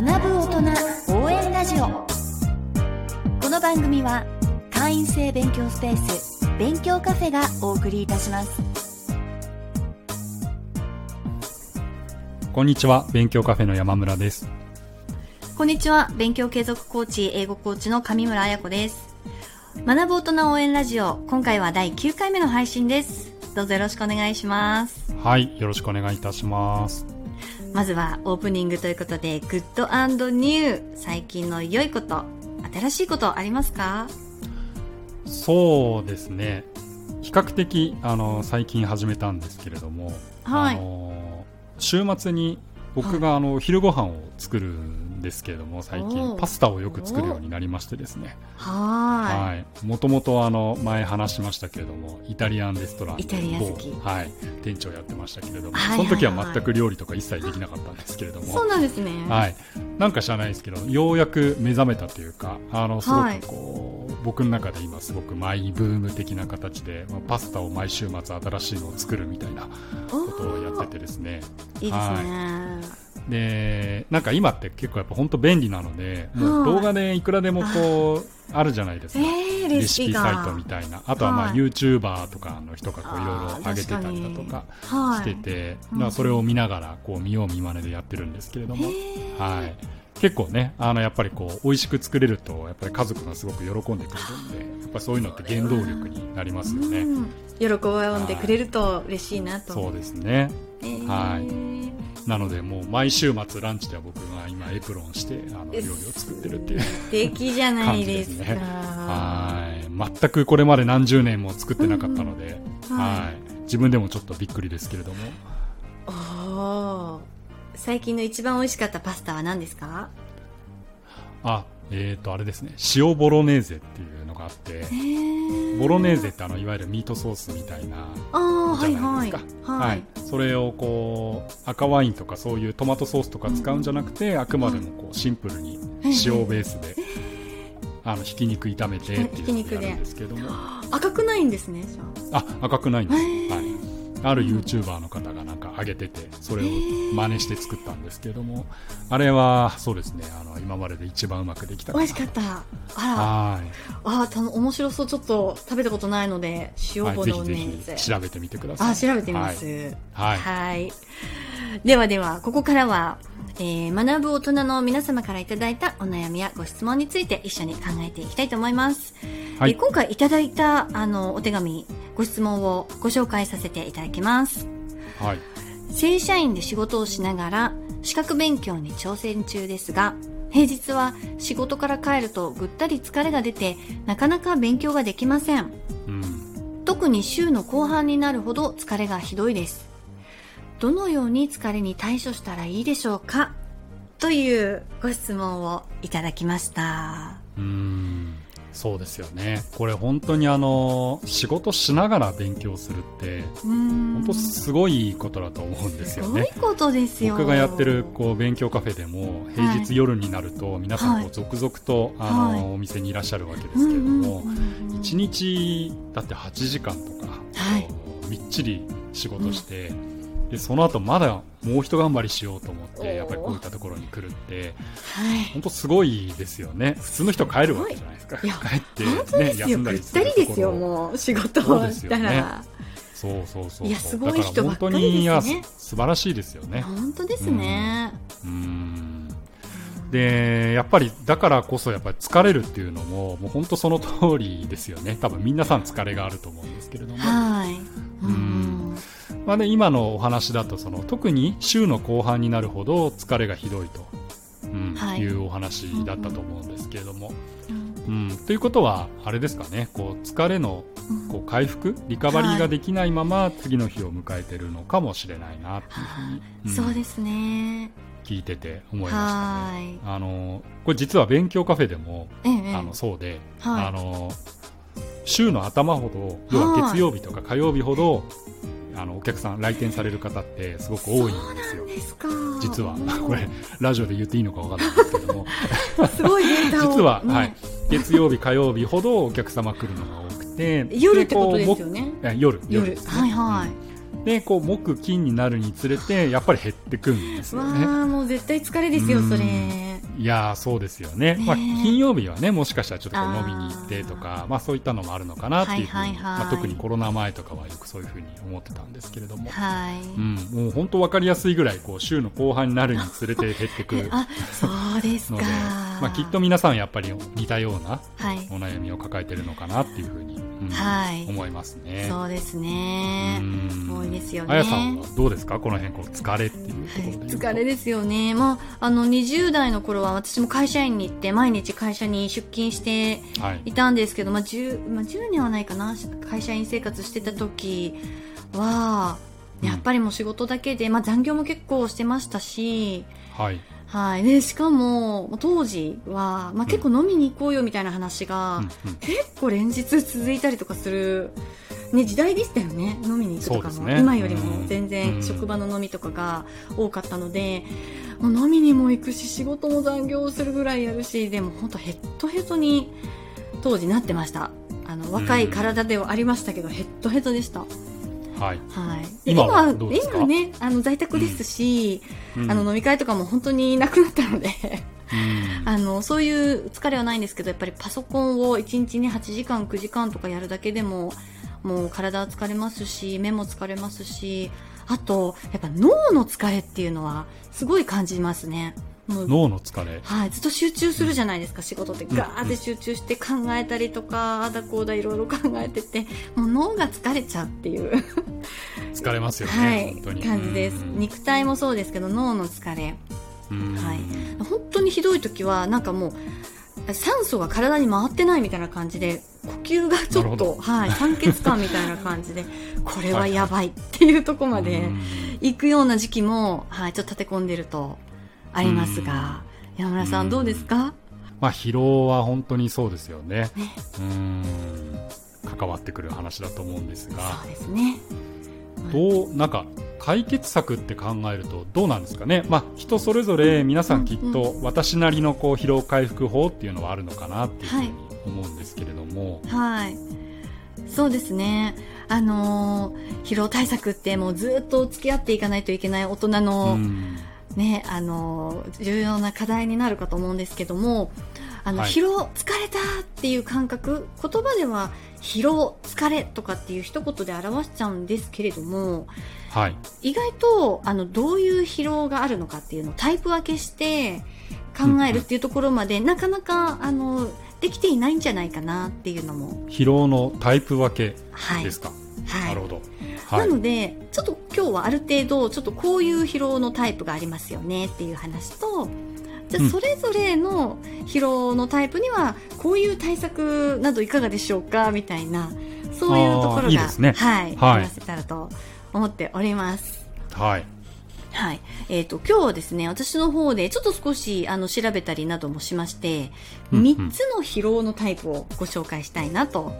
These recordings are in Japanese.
学ぶ大人応援ラジオ。この番組は会員制勉強スペース勉強カフェがお送りいたします。こんにちは勉強カフェの山村です。こんにちは勉強継続コーチ英語コーチの上村彩子です。学ぶ大人応援ラジオ今回は第9回目の配信です。どうぞよろしくお願いします。はいよろしくお願いいたしますまずはオープニングということで、グッドニュー。最近の良いこと、新しいことありますか？そうですね。比較的、あの、最近始めたんですけれども、はい、あの、週末に僕があの、昼ご飯を作るんですけれども最近パスタをよく作るようになりましてですね。はい。もともとあの前話しましたけれどもイタリアンレストラン某、はい、店長やってましたけれども、その時は全く料理とか一切できなかったんですけれども。そうなんですね。はい。なんか知らないですけどようやく目覚めたというかあのすごくこう、はい、僕の中で今すごくマイブーム的な形で、まあ、パスタを毎週末新しいのを作るみたいなことをやっててですね。いいですね、はいでなんか今って結構やっぱ本当便利なので、もう動画でいくらでもこうあ。るじゃないですか、えー、レシピサイトみたいな。あとはまあ、はい、YouTuber とかの人がいろいろ上げてたりだとかしてて、はい、それを見ながらこう見よう見まねでやってるんですけれども、はい、結構ねあのやっぱりこう美味しく作れるとやっぱり家族がすごく喜んでくれるんでやっぱそういうのって原動力になりますよね、喜んでくれると嬉しいなと、そうですね、はいなのでもう毎週末ランチでは僕が今エプロンしてあの料理を作ってるっていう。素敵じゃないですか。ね。はい。全くこれまで何十年も作ってなかったので、うん、はい。自分でもちょっとびっくりですけれども。お最近の一番美味しかったパスタは何ですか？あえっ、ー、とあれですね。塩ボロネーゼっていうのがあってボロネーゼってあのいわゆるミートソースみたいなじゃないですか、はい、はい、それをこう赤ワインとかそういうトマトソースとか使うんじゃなくて、うん、あくまでもこうシンプルに塩ベースで、あのひき肉炒めてっていうのをやるんですけども。赤くないんですねあ。赤くないんです、はい。ある YouTuber の方がなんか上げててそれを真似して作ったんですけどもあれはそうですねあの今までで一番うまくできた美味しかった。あら。はい。あた面白そう。ちょっと食べたことないので塩ボロネーゼ、はい、調べてみてください。あ調べてみます。はい、はい、ではではここからはえー、学ぶ大人の皆様からいただいたお悩みやご質問について一緒に考えていきたいと思います。はい、えー、今回いただいたあのお手紙、ご質問をご紹介させていただきます。はい。正社員で仕事をしながら資格勉強に挑戦中ですが、平日は仕事から帰るとぐったり疲れが出てなかなか勉強ができません。うん、特に週の後半になるほど疲れがひどいです。どのように疲れに対処したらいいでしょうか？というご質問をいただきましたうんそうですよね。これ本当にあの仕事しながら勉強するって本当すごいことだと思うんですよね。すごいことですよ。僕がやってるこう勉強カフェでも平日夜になると皆さんこう続々と、あの、お店にいらっしゃるわけですけれども、1日だって8時間とか、はい、みっちり仕事して、うんでその後まだもう一頑張りしようと思ってやっぱりこういったところに来るって、はい、本当すごいですよね。普通の人帰るわけじゃないですか。帰ってね休んだりするとですよもう仕事をしたら。そうそうそういやすごい人ばっかりですね。素晴らしいですよね。本当ですね。うん。でやっぱりだからこそやっぱり疲れるっていうのももう本当その通りですよね。多分皆さん疲れがあると思うんですけれども。はい。うんまあね、今のお話だとその特に週の後半になるほど疲れがひどいと、うんはい、いうお話だったと思うんですけれども、うん、うん、ということはあれですかねこう疲れのこう回復リカバリーができないまま次の日を迎えてるのかもしれないなってい。うふうに、うん、そうですね。聞いてて思いましたね。あのこれ実は勉強カフェでも、ええ、あのそうで、はい、あの週の頭ほど要は月曜日とか火曜日ほどあのお客さん来店される方ってすごく多いんですよ。実は。これラジオで言っていいのか分かんないんですけども。すごいデータ実は、はい、月曜日火曜日ほどお客様来るのが多くて夜ってことですよね。夜夜、ね、はいはい、うん。でこう木金になるにつれてやっぱり減ってくんですよね。わあもう絶対疲れですよそれいやそうですよね、ね、まあ、金曜日はねもしかしたらちょっと飲みに行ってとかまあ、そういったのもあるのかなっていうふうに、まあ、特にコロナ前とかはよくそういうふうに思ってたんですけれども、はい。うん、もう本当分かりやすいぐらいこう週の後半になるにつれて減ってくる あそうですか、まあ、きっと皆さんやっぱり似たようなお悩みを抱えてるのかなっていうふうに、うん、はい、思いますね。そうですね。多いですよね。あやさんはどうですか？この辺こう疲れっていうところで、はい、疲れですよね。まああの20代の頃は私も会社員に行って毎日会社に出勤してい。たんですけど、はい、まあ 10, まあ、10年はないかな。会社員生活してた時はやっぱりもう仕事だけで、まあ、残業も結構してましたし、はい、はい、でしかも当時は、まあ、結構飲みに行こうよみたいな話が、結構連日続いたりとかする、ね、時代でしたよね。飲みに行くとかも、ね、今よりも全然職場の飲みとかが多かったので、もう飲みにも行くし仕事も残業するぐらいやるしでも本当ヘッドヘッドに当時なってました。あの若い体ではありましたけど、ヘッドヘッドでした。はい、はい、今は今ねあの在宅ですし、うん、あの飲み会とかも本当になくなったので。あのそういう疲れはないんですけどやっぱりパソコンを1日に8時間9時間とかやるだけでももう体は疲れますし目も疲れますしあとやっぱ脳の疲れっていうのはすごい感じますね。脳の疲れ、はい、ずっと集中するじゃないですか、うん、仕事って。ガーって集中して考えたりとか、あだこうだいろいろ考えててもう脳が疲れちゃうっていう。疲れますよね、はい、本当に。感じです。肉体もそうですけど脳の疲れ、はい、本当にひどい時はなんかもう酸素が体に回ってないみたいな感じで呼吸がちょっと、はい、酸欠感みたいな感じで これはやばいっていうところまで行くような時期も、はい、ちょっと立て込んでるとありますが、山村さんどうですか、まあ、疲労は本当にそうですよね。ね。うん。関わってくる話だと思うんですが。そうですね。どう、なんか、解決策って考えるとどうなんですかね、まあ、人それぞれ皆さんきっと私なりのこう疲労回復法っていうのはあるのかなっていうふうに思うんですけれども、はい、はい、そうですね、あのー、疲労対策ってもうずっと付き合っていかないといけない大人のね、あの重要な課題になるかと思うんですけどもあの、はい、疲労疲れたっていう感覚言葉では疲労疲れとかっていう一言で表しちゃうんですけれども、はい、意外とあのどういう疲労があるのかっていうのをタイプ分けして考えるっていうところまで、うん、なかなかあのできていないんじゃないかなっていうのも。疲労のタイプ分けですか、はい、なるほど。なので、ちょっと今日はある程度、ちょっとこういう疲労のタイプがありますよねっていう話と、じゃあそれぞれの疲労のタイプにはこういう対策などいかがでしょうかみたいなそういうところがいいですね、はい、はい、話せたらと思っております。はい。はい。えっ、ー、と、今日はですね、私の方でちょっと少し、あの、調べたりなどもしまして、うんうん、3つの疲労のタイプをご紹介したいなと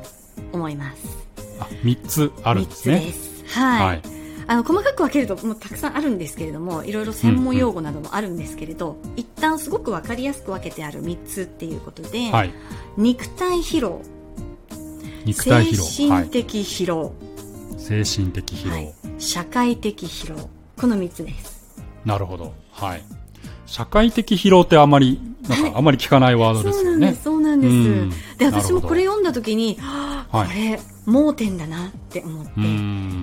思います。あ、3つあるんですね。3つです。はい、はい。あの細かく分けるともうたくさんあるんですけれどもいろいろ専門用語などもあるんですけれど、うんうん、一旦すごく分かりやすく分けてある3つっていうことで、はい、肉体疲労。肉体疲労。精神的疲労、はい、精神的疲労、はい、社会的疲労。この3つです。なるほど。はい。社会的疲労ってあまりなんかあまり聞かないワードですよね、そうなんですそうなんです、で私もこれ読んだ時に、はあ、これ盲点だなって思って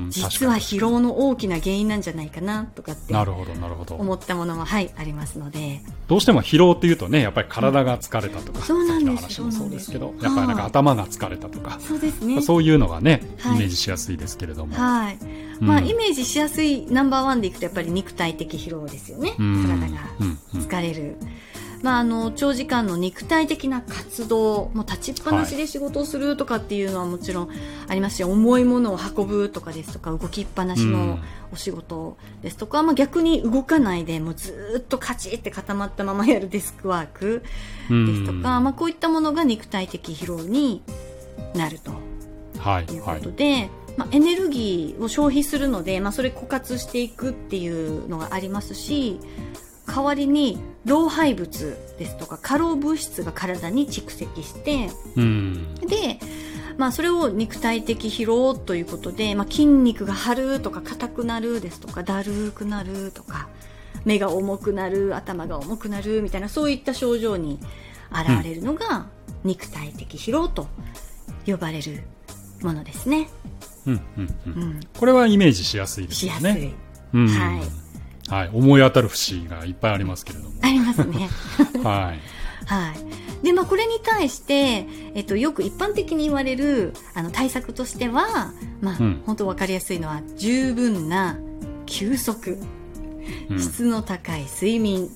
実は疲労の大きな原因なんじゃないかなとかってなるほどなるほど。思ったものもはいありますので。どうしても疲労っていうとねやっぱり体が疲れたとか、うん、そうなんです話もそうですけどやっぱりなんか頭が疲れたとかそうですね。そういうのがね、イメージしやすいですけれども。はい、まあイメージしやすいナンバーワンでいくとやっぱり肉体的疲労ですよね。体が疲れる、うん。うんまあ、あの長時間の肉体的な活動もう立ちっぱなしで仕事をするとかっていうのはもちろんありますし、はい、重いものを運ぶとかですとか動きっぱなしのお仕事ですとか、うん、まあ、逆に動かないでもうずっとカチって固まったままやるデスクワークですとか、うん、まあ、こういったものが肉体的疲労になると。いうことで。はい。はいまあ、エネルギーを消費するので、まあ、それ枯渇していくっていうのがありますし代わりに老廃物ですとか過労物質が体に蓄積して、うん、でまあ、それを肉体的疲労ということで、まあ、筋肉が張るとか硬くなるですとかだるくなるとか目が重くなる頭が重くなるみたいなそういった症状に現れるのが肉体的疲労と呼ばれるものですね。うんうんうん、うん、これはイメージしやすいですよね。しやすい。うん、はい。はい、思い当たる節がいっぱいありますけれども。ありますね。はい。はい。で、まあ、これに対して、えっと、よく一般的に言われる、あの、対策としては、まあ、うん、本当わかりやすいのは、十分な休息、うん、質の高い睡眠、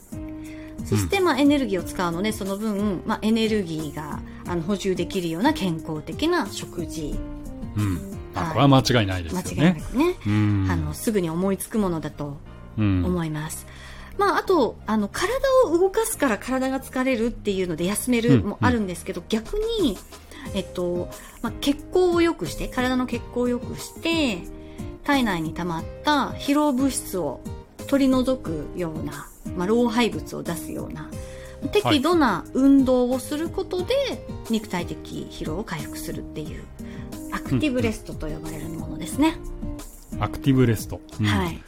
そして、まあ、エネルギーを使うので、その分、まあ、エネルギーが、あの、補充できるような健康的な食事。うん。あ、これは間違いないですよね。間違いなくね。あの、すぐに思いつくものだと思います。まあ、あとあの体を動かすから体が疲れるっていうので休めるもあるんですけど、うん。うん、逆に、えっとまあ、血行を良くして体の血行を良くして体内に溜まった疲労物質を取り除くような、まあ、老廃物を出すような適度な運動をすることで、肉体的疲労を回復するっていうアクティブレストと呼ばれるものですね。アクティブレスト、うん、はい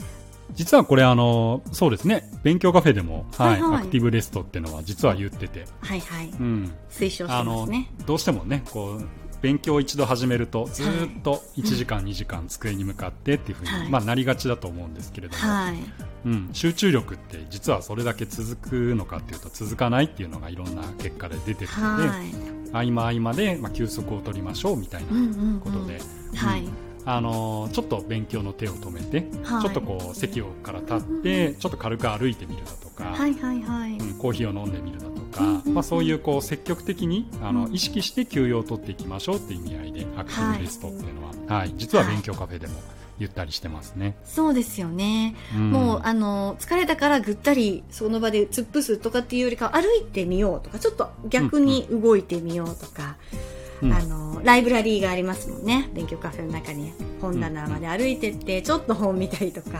実はこれあのそうですね。勉強カフェでも、はい、はい、アクティブレストっていうのは実は言ってて、はいはい、うん、推奨してますね。どうしてもねこう勉強を一度始めるとずっと1時間、はい、2時間机に向かってっていうふうに、はい、まあ、なりがちだと思うんですけれども、はい。うん、集中力って実はそれだけ続くのかっていうと続かないっていうのがいろんな結果で出てるので、はい、合間合間で、まあ、休息を取りましょうみたいなことで。はいあのちょっと勉強の手を止めて、はい、ちょっとこう席をから立って、ちょっと軽く歩いてみるだとか、はいはいはい。うん、コーヒーを飲んでみるだとか、うん、まあ、そういうこう積極的にあの、意識して休養を取っていきましょうっていう意味合いでアクティブレストっていうのは、はい、はい、実は勉強カフェでも。言ったりしてますね。そうですよね。うん、もう、あの、疲れたからぐったり、その場で突っ伏すとかっていうよりか歩いてみようとか、ちょっと逆に動いてみようとか、うん、あの、ライブラリーがありますもんね。勉強カフェの中に。本棚まで歩いてって、ちょっと本見たりとか、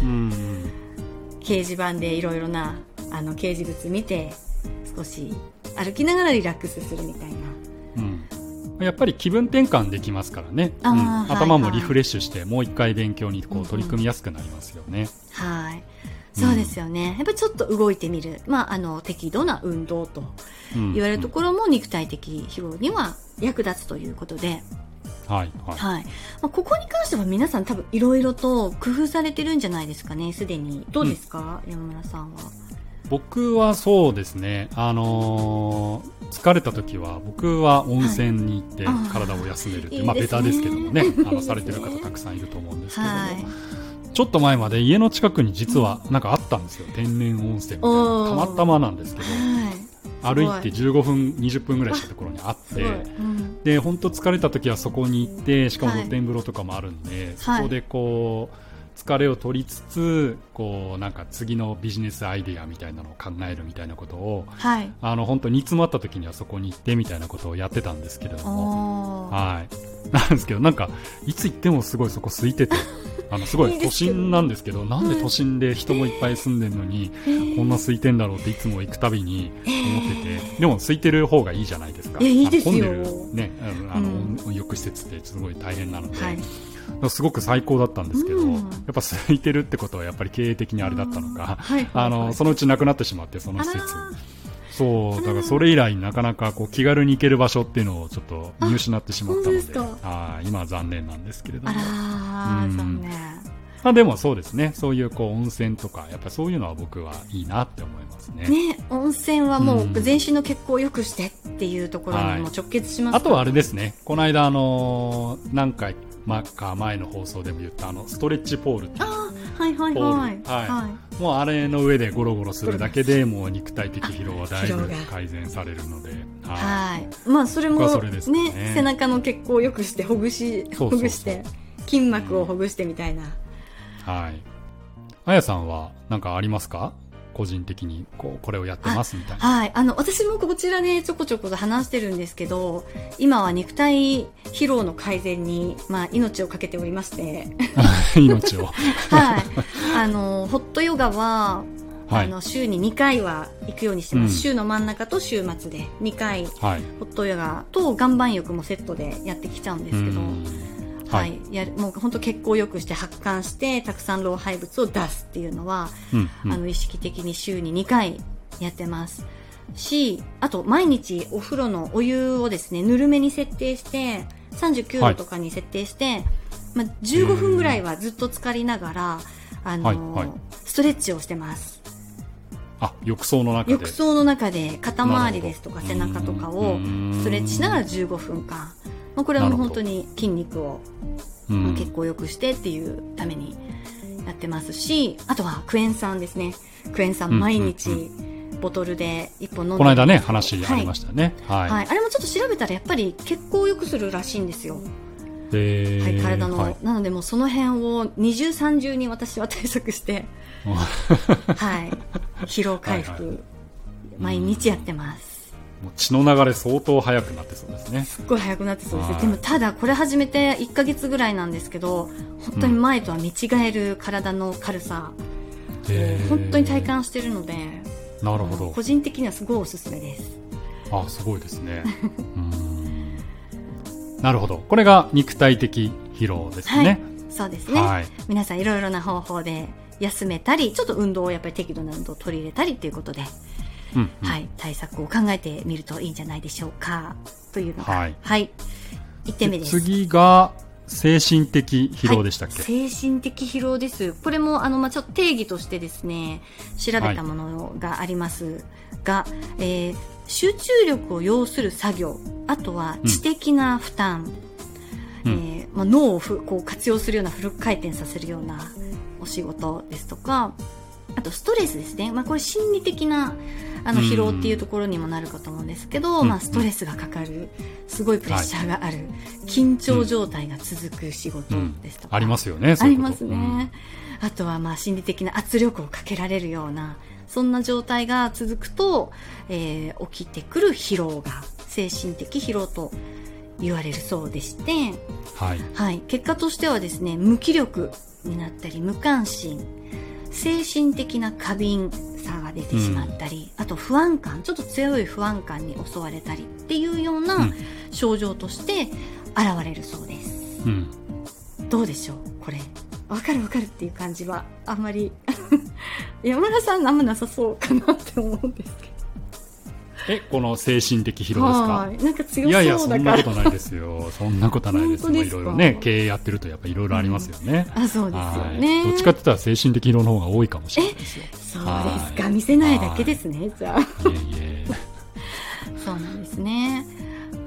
うん、掲示板でいろいろな、あの、掲示物見て、少し歩きながらリラックスするみたいな。うん。やっぱり気分転換できますからね、うん、頭もリフレッシュして、もう一回勉強にこう取り組みやすくなりますよね。はいそうですよね、やっぱりちょっと動いてみる、まあ、あの適度な運動と言われるところも肉体的疲労には役立つということで。はい、はい、はい、まあ、ここに関しては皆さん多分いろいろと工夫されてるんじゃないですかね、すでに。どうですか、うん、山村さんは。僕はそうですね、あのー、疲れた時は僕は温泉に行って体を休めるって、はい、まあベタですけどもね、あのされてる方たくさんいると思うんですけども、はい、ちょっと前まで家の近くに実はなんかあったんですよ、天然温泉みたいな。たまたまなんですけど、歩いて15分20分ぐらいしたところにあって、うん、で本当疲れた時はそこに行ってしかも露天風呂とかもあるんで、そこでこう疲れを取りつつこうなんか次のビジネスアイデアみたいなのを考えるみたいなことを、はい、あの本当煮詰まった時にはそこに行ってみたいなことをやってたんですけれども、はい、なんですけどなんかいつ行ってもすごいそこ空いてて あのすごい都心なんですけどなんで都心で人もいっぱい住んでるのに、こんな空いてんだろうっていつも行くたびに思ってて、でも空いてる方がいいじゃないですか。いいですよ。混んでるねあの、温浴施設ってすごい大変なので。はいすごく最高だったんですけど、うん、やっぱ空いてるってことはやっぱり経営的にあれだったのか、あのそのうちなくなってしまってその施設。そうだからそれ以来なかなかこう気軽に行ける場所っていうのをちょっと見失ってしまったのであ今は残念なんですけれども。あ、うん、残念。まあでもそうですね。そういうこう温泉とかやっぱそういうのは僕はいいなって思いますね。ね温泉はもう全身の血行を良くしてっていうところにも直結します、はい、あとはあれですね。この間あのー、何回まあ、前の放送でも言ったあのストレッチポールっていう。はいはいはい、はい、もうあれの上でゴロゴロするだけでもう肉体的疲労はだいぶ改善されるので。はい。まあそれもね、ね、背中の血行をよくしてほぐしほぐして筋膜をほぐしてみたいな、はい。あやさんは何かありますか？個人的にこうこれをやってますみたいな。はい。あの、私もこちらでちょこちょこと話してるんですけど、今は肉体疲労の改善に、まあ、命をかけておりまして。命を。はい。あの、ホットヨガは、はい、あの週に2回は行くようにしてます、うん、週の真ん中と週末で2回、はい、ホットヨガと岩盤浴もセットでやってきちゃうんですけど、はい、やもう本当血行よくして発汗してたくさん老廃物を出すっていうのは、うんうん、あの意識的に週に2回やってますしあと毎日お風呂のお湯をですねぬるめに設定して39度とかに設定して、はい、まあ、15分ぐらいはずっと浸かりながら、あのーはいはい、ストレッチをしてます。あ浴槽の中で。浴槽の中で肩周りですとか背中とかをストレッチしながら15分間、まあ、これはもう本当に筋肉を、まあ、血行良くしてっていうためにやってますしあとはクエン酸ですね。クエン酸毎日、ボトルで1本飲んで。この間ね話ありましたね、はい、はい、あれもちょっと調べたらやっぱり血行を良くするらしいんですよ。はい、体の、はい、なのでもうその辺を二重三重に私は対策して はい。疲労回復、はいはい、毎日やってますもう血の流れ相当速くなってそうですね。すっごい速くなってそうですでもただこれ始めて1か月ぐらいなんですけど本当に前とは見違える体の軽さ、うん、本当に体感してるのでなるほど。個人的にはすごいおすすめです。あすごいですね。なるほど。これが肉体的疲労ですね、はい、そうですね、はい、皆さんいろいろな方法で休めたりちょっと運動をやっぱり適度な運動を取り入れたりということで、うんうん、はい、対策を考えてみるといいんじゃないでしょうか。というのが、はい、はい、1点目です。次が精神的疲労でしたっけ、はい、精神的疲労です。これもあの、まあ、ちょっと定義としてですね、調べたものがありますが、はい、えー、集中力を要する作業、あとは知的な負担、うん、えー、まあ、脳をふこう活用するようなフル回転させるようなお仕事ですとか、あとストレスですね。まあ、これ心理的なあの疲労っていうところにもなるかと思うんですけど、まあ、ストレスがかかる、すごいプレッシャーがある、はい、緊張状態が続く仕事ですとか。ありますよね、ありますね。あとはまあ心理的な圧力をかけられるような、そんな状態が続くと、えー、起きてくる疲労が精神的疲労と言われるそうでして、はい、はい、結果としてはですね無気力になったり無関心精神的な過敏さが出てしまったり、うん、あと不安感ちょっと強い不安感に襲われたりっていうような症状として現れるそうです、うん、どうでしょうこれ。わかるわかるっていう感じはあんまり。山田さんあんまなさそうかなって思うんですけどえこの精神的疲労ですか？なんか強そういやいやそんなことないですよ。そんなことないです。よいろいろね経営やってるとやっぱいろいろありますよね、うん、あそうですよね。どっちかって言ったら精神的疲労の方が多いかもしれないですよ。そうですか。見せないだけですねじゃあ。いえいえ。そうなんですね。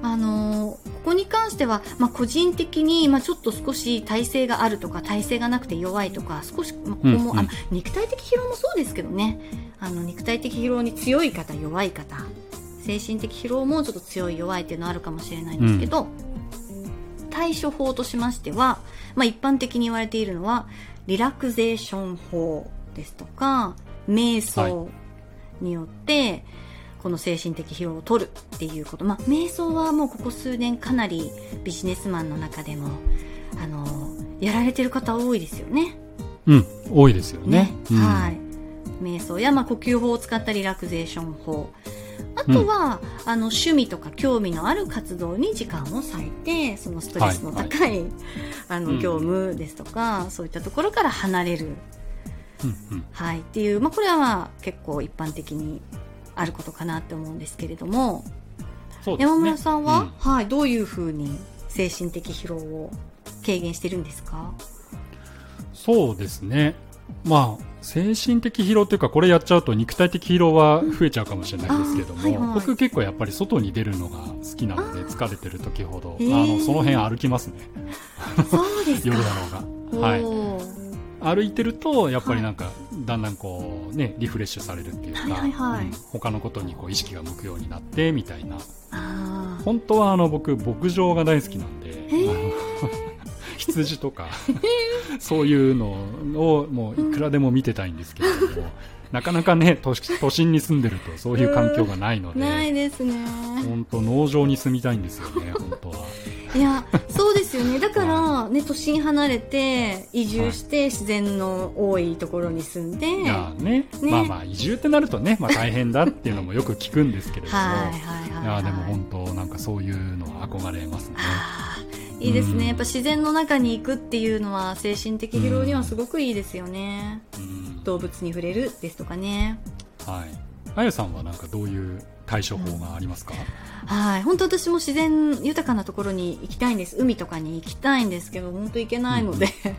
あのここに関しては、まあ、個人的に、まあ、ちょっと少し体勢があるとか体勢がなくて弱いとか少し、まあ、ここも、うん。うん、あ肉体的疲労もそうですけどね。あの肉体的疲労に強い方弱い方精神的疲労もちょっと強い弱いっていうのはあるかもしれないんですけど、うん、対処法としましては、まあ、一般的に言われているのはリラクゼーション法ですとか瞑想によって、はいこの精神的疲労を取るっていうこと、まあ、瞑想はもうここ数年かなりビジネスマンの中でもあのやられてる方多いですよね。うん、多いですよね。ね。うん、はい。瞑想や、まあ、呼吸法を使ったリラクゼーション法。あとは、うん、あの趣味とか興味のある活動に時間を割いてそのストレスの高い、はいはい、あの業務ですとか、うん、そういったところから離れる、うんうん、はい、っていう、まあ、これはまあ結構一般的にあることかなって思うんですけれども、ね、山村さんは、うん、はい、どういうふうに精神的疲労を軽減してるんですか？そうですね。まあ、精神的疲労というか、これやっちゃうと肉体的疲労は増えちゃうかもしれないですけども、はいはい、僕結構やっぱり外に出るのが好きなので、疲れてる時ほど、あの、その辺歩きますね。そうです 夜だろうが。はい。歩いてるとやっぱりなんか、だんだんこうねリフレッシュされるっていうか、はいはいうん、他のことにこう意識が向くようになってみたいな。本当はあの僕牧場が大好きなんで 羊とかそういうのをもういくらでも見てたいんですけれども、なかなかね都心に住んでるとそういう環境がないのでないですね。本当農場に住みたいんですよね本当は。いやそうですよね。だからね都心離れて移住して自然の多いところに住んで、いやね、ね、まあまあ移住ってなるとね、まあ、大変だっていうのもよく聞くんですけれども。はいはいはい、いやでも本当なんかそういうのは憧れますね。いいですね、やっぱ自然の中に行くっていうのは精神的疲労にはすごくいいですよね、うん、動物に触れるですとかね。はい。あゆさんはなんかどういう対処法がありますか、うん、はい。本当私も自然豊かなところに行きたいんです。海とかに行きたいんですけど本当行けないので、うん、な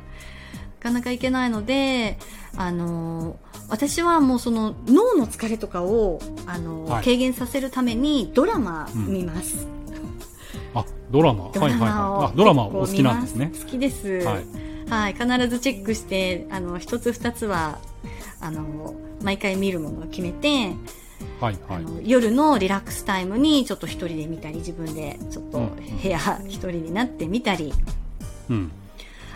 かなか行けないのであの私はもうその脳の疲れとかをあの、はい、軽減させるためにドラマ見ます、あドラマ？はいはいはい。ドラマお好きなんですね。好きです、はい、はい、必ずチェックしてあの一つ二つはあの毎回見るものを決めてはいはい、夜のリラックスタイムにちょっと一人で見たり自分でちょっと部屋一人になってみたり、うん、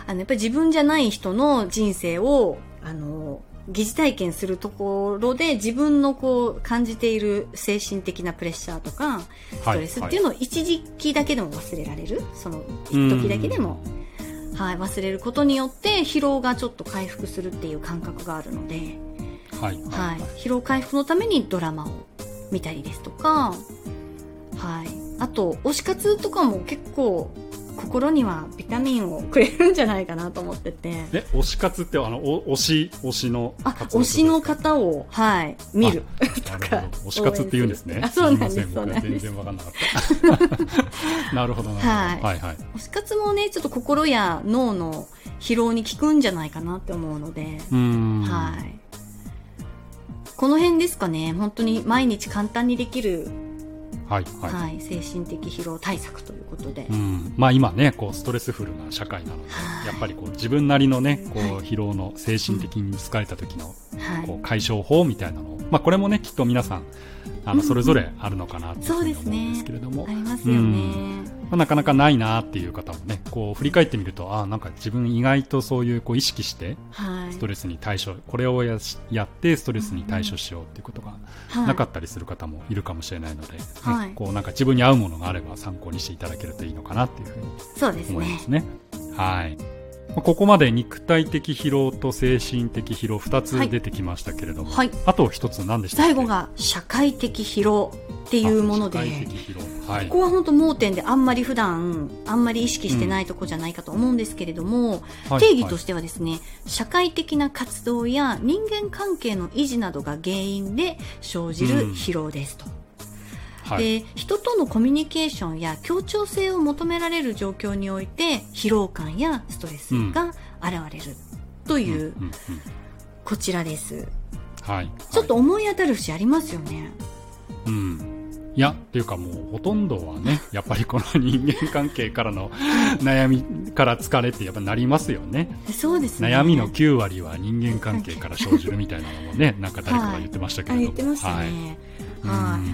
あのやっぱり自分じゃない人の人生をあの疑似体験するところで自分のこう感じている精神的なプレッシャーとかストレスっていうのを一時期だけでも忘れられる、その一時だけでも、はい、忘れることによって疲労がちょっと回復するっていう感覚があるので。はい、はい、疲労回復のためにドラマを見たりですとか、はい、あと推し活とかも結構心にはビタミンをくれるんじゃないかなと思ってて。え推し活ってあのお推し推しのあ推しの方をはい見る。とか推し活って言うんですね。あそうなんですそうなんです。全然わかんなかった。なるほどなるほど、はい、はいはい。推し活もねちょっと心や脳の疲労に効くんじゃないかなって思うので。はいこの辺ですかね。本当に毎日簡単にできるはい、はい、はい、精神的疲労対策ということで、うん、まあ、今ねこうストレスフルな社会なので、やっぱりこう自分なりのねこう疲労の精神的に疲れた時のこう解消法みたいなのを、まあ、これもねきっと皆さんあのそれぞれあるのかなと思うんですけれども、ありますよね、まあ、なかなかないなっていう方もねこう振り返ってみるとあなんか自分意外とそういうこう意識してストレスに対処、はい、これをややってストレスに対処しようっていうことがなかったりする方もいるかもしれないので、はい、こうなんか自分に合うものがあれば参考にしていただけるといいのかなっていうふうに思いますね。すね。はいここまで肉体的疲労と精神的疲労2つ出てきましたけれども、はい、あと1つ何でした最後が社会的疲労っていうもので、はい、ここは本当盲点であんまり普段あんまり意識してないとこじゃないかと思うんですけれども、うん、定義としてはですね、はい、社会的な活動や人間関係の維持などが原因で生じる疲労ですと。うんはい、で人とのコミュニケーションや協調性を求められる状況において疲労感やストレスが現れるという、うん、こちらです、はい、ちょっと思い当たる節ありますよね。うんいや、というかもうほとんどはね、やっぱりこの人間関係からの 悩みから疲れってやっぱなりますよね。そうですね。悩みの9割は人間関係から生じるみたいなのもね、なんか誰かが言ってましたけれども。はい、言ってましたね。はい、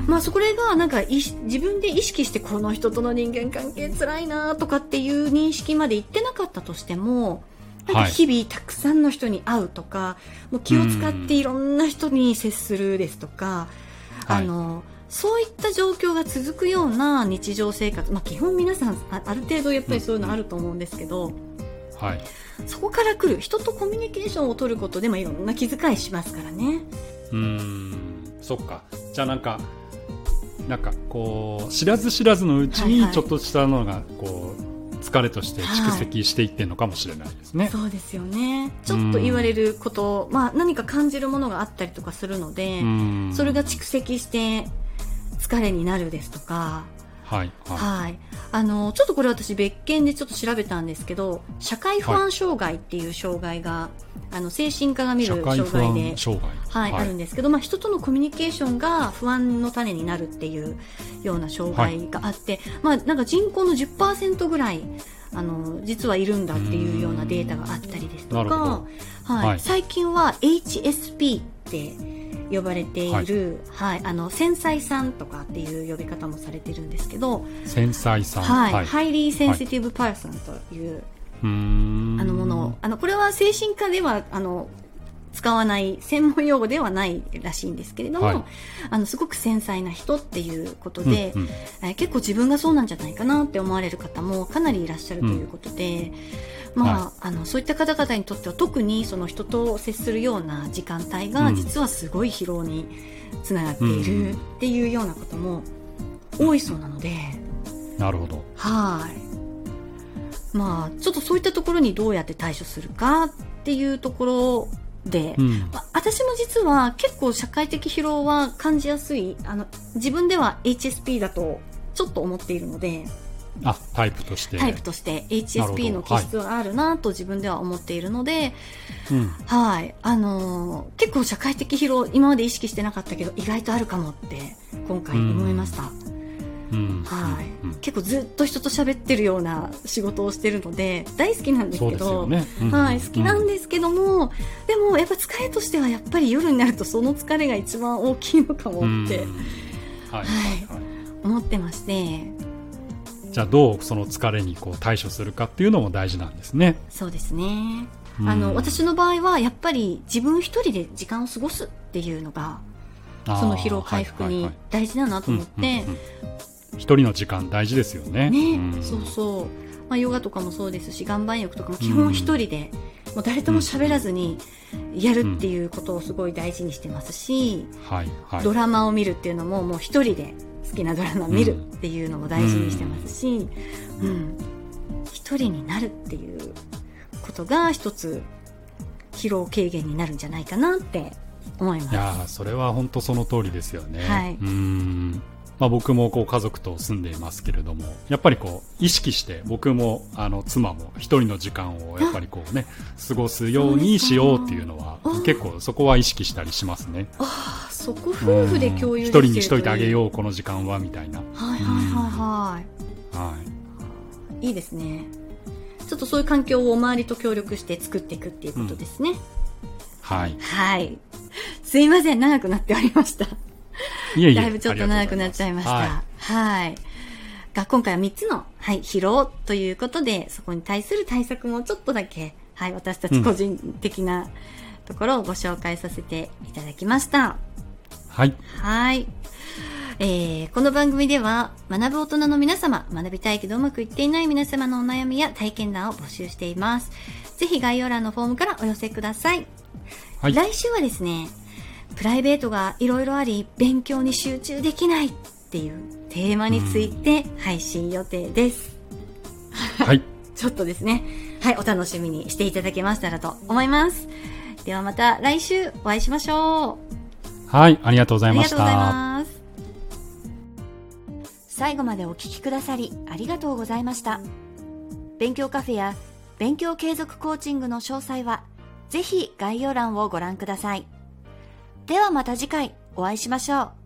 まあそれがなんか自分で意識してこの人との人間関係辛いなとかっていう認識まで言ってなかったとしてもなんか日々たくさんの人に会うとか、もう気を使っていろんな人に接するですとか、あの、そういった状況が続くような日常生活、まあ、基本皆さんある程度やっぱりそういうのあると思うんですけど、はい、そこから来る人とコミュニケーションを取ることでもいろんな気遣いしますからね。うん。そっかじゃあなんかなんかこう知らず知らずのうちにちょっとしたのがこう疲れとして蓄積していってるのかもしれないですね、はい、そうですよね。ちょっと言われること、まあ、何か感じるものがあったりとかするのでそれが蓄積して疲れになるですとかはい、はい、はい、あのちょっとこれ私別件でちょっと調べたんですけど社会不安障害っていう障害が、はい、あの精神科が見る障害ではい、あるんですけど、まあ、人とのコミュニケーションが不安の種になるっていうような障害があって、まあ、なんか人口の10%ぐらいあの実はいるんだっていうようなデータがあったりですとか、はい、最近は HSP って呼ばれている、はい、はい、あの繊細さんとかっていう呼び方もされてるんですけど繊細さんはい、はい、 Highly Sensi tive Person という、あのものあのこれは精神科ではあの使わない専門用語ではないらしいんですけれども、はい、あのすごく繊細な人っていうことで、うんうん、え結構自分がそうなんじゃないかなって思われる方もかなりいらっしゃるということで、うん、まあ、はい、あのそういった方々にとっては特にその人と接するような時間帯が実はすごい疲労につながっているっていうようなことも多いそうなので、なるほど。はい。まあ、ちょっとそういったところにどうやって対処するかっていうところで、うん、私も実は結構社会的疲労は感じやすいあの自分では HSP だとちょっと思っているのであタイプとして。タイプとして HSP の気質があるなと自分では思っているので、はい、はい、あのー、結構社会的疲労今まで意識してなかったけど意外とあるかもって今回思いました。うん。はい、結構ずっと人と喋ってるような仕事をしてるので大好きなんですけど、ね。うん、はい、好きなんですけども、うん、でもやっぱ疲れとしてはやっぱり夜になるとその疲れが一番大きいのかもって、はい、はい、思ってましてじゃあどうその疲れにこう対処するかっていうのも大事なんですね。そうですね。あの私の場合はやっぱり自分一人で時間を過ごすっていうのがその疲労回復に大事だなと思って。一人の時間大事ですよね。ね、うん、そうそう。まあ、ヨガとかもそうですし、岩盤浴とかも基本一人で、もう誰とも喋らずにやるっていうことをすごい大事にしてますし、はいはい、ドラマを見るっていうのももう一人で好きなドラマを見るっていうのも大事にしてますし、うん、一人になるっていうことが一つ疲労軽減になるんじゃないかなって思います。いやそれは本当その通りですよね。はい、うんまあ、僕もこう家族と住んでいますけれどもやっぱりこう意識して僕もあの妻も一人の時間をやっぱりこうね過ごすようにしようっていうのは結構そこは意識したりしますね。あそこ夫婦で共有一人にしといてあげようこの時間はみたいな。はいはいはいはい。はい。いいですね。ちょっとそういう環境を周りと協力して作っていくっていうことですね。うん、はい。はい。すいません、長くなっておりました。いえいえだいぶちょっと長くなっちゃいました。はい。はいが今回は3つの、はい、疲労ということで、そこに対する対策もちょっとだけ、はい、私たち個人的なところをご紹介させていただきました。はい。はい。えー、この番組では、学ぶ大人の皆様、学びたいけどうまくいっていない皆様のお悩みや体験談を募集しています。ぜひ概要欄のフォームからお寄せください。はい、来週はですね、プライベートがいろいろあり勉強に集中できないっていうテーマについて配信予定です。はい。ちょっとですね、はい、お楽しみにしていただけましたらと思います。ではまた来週お会いしましょう。はい、ありがとうございました。ありがとうございます。最後までお聞きくださりありがとうございました。勉強カフェや勉強継続コーチングの詳細は、ぜひ概要欄をご覧ください。ではまた次回お会いしましょう。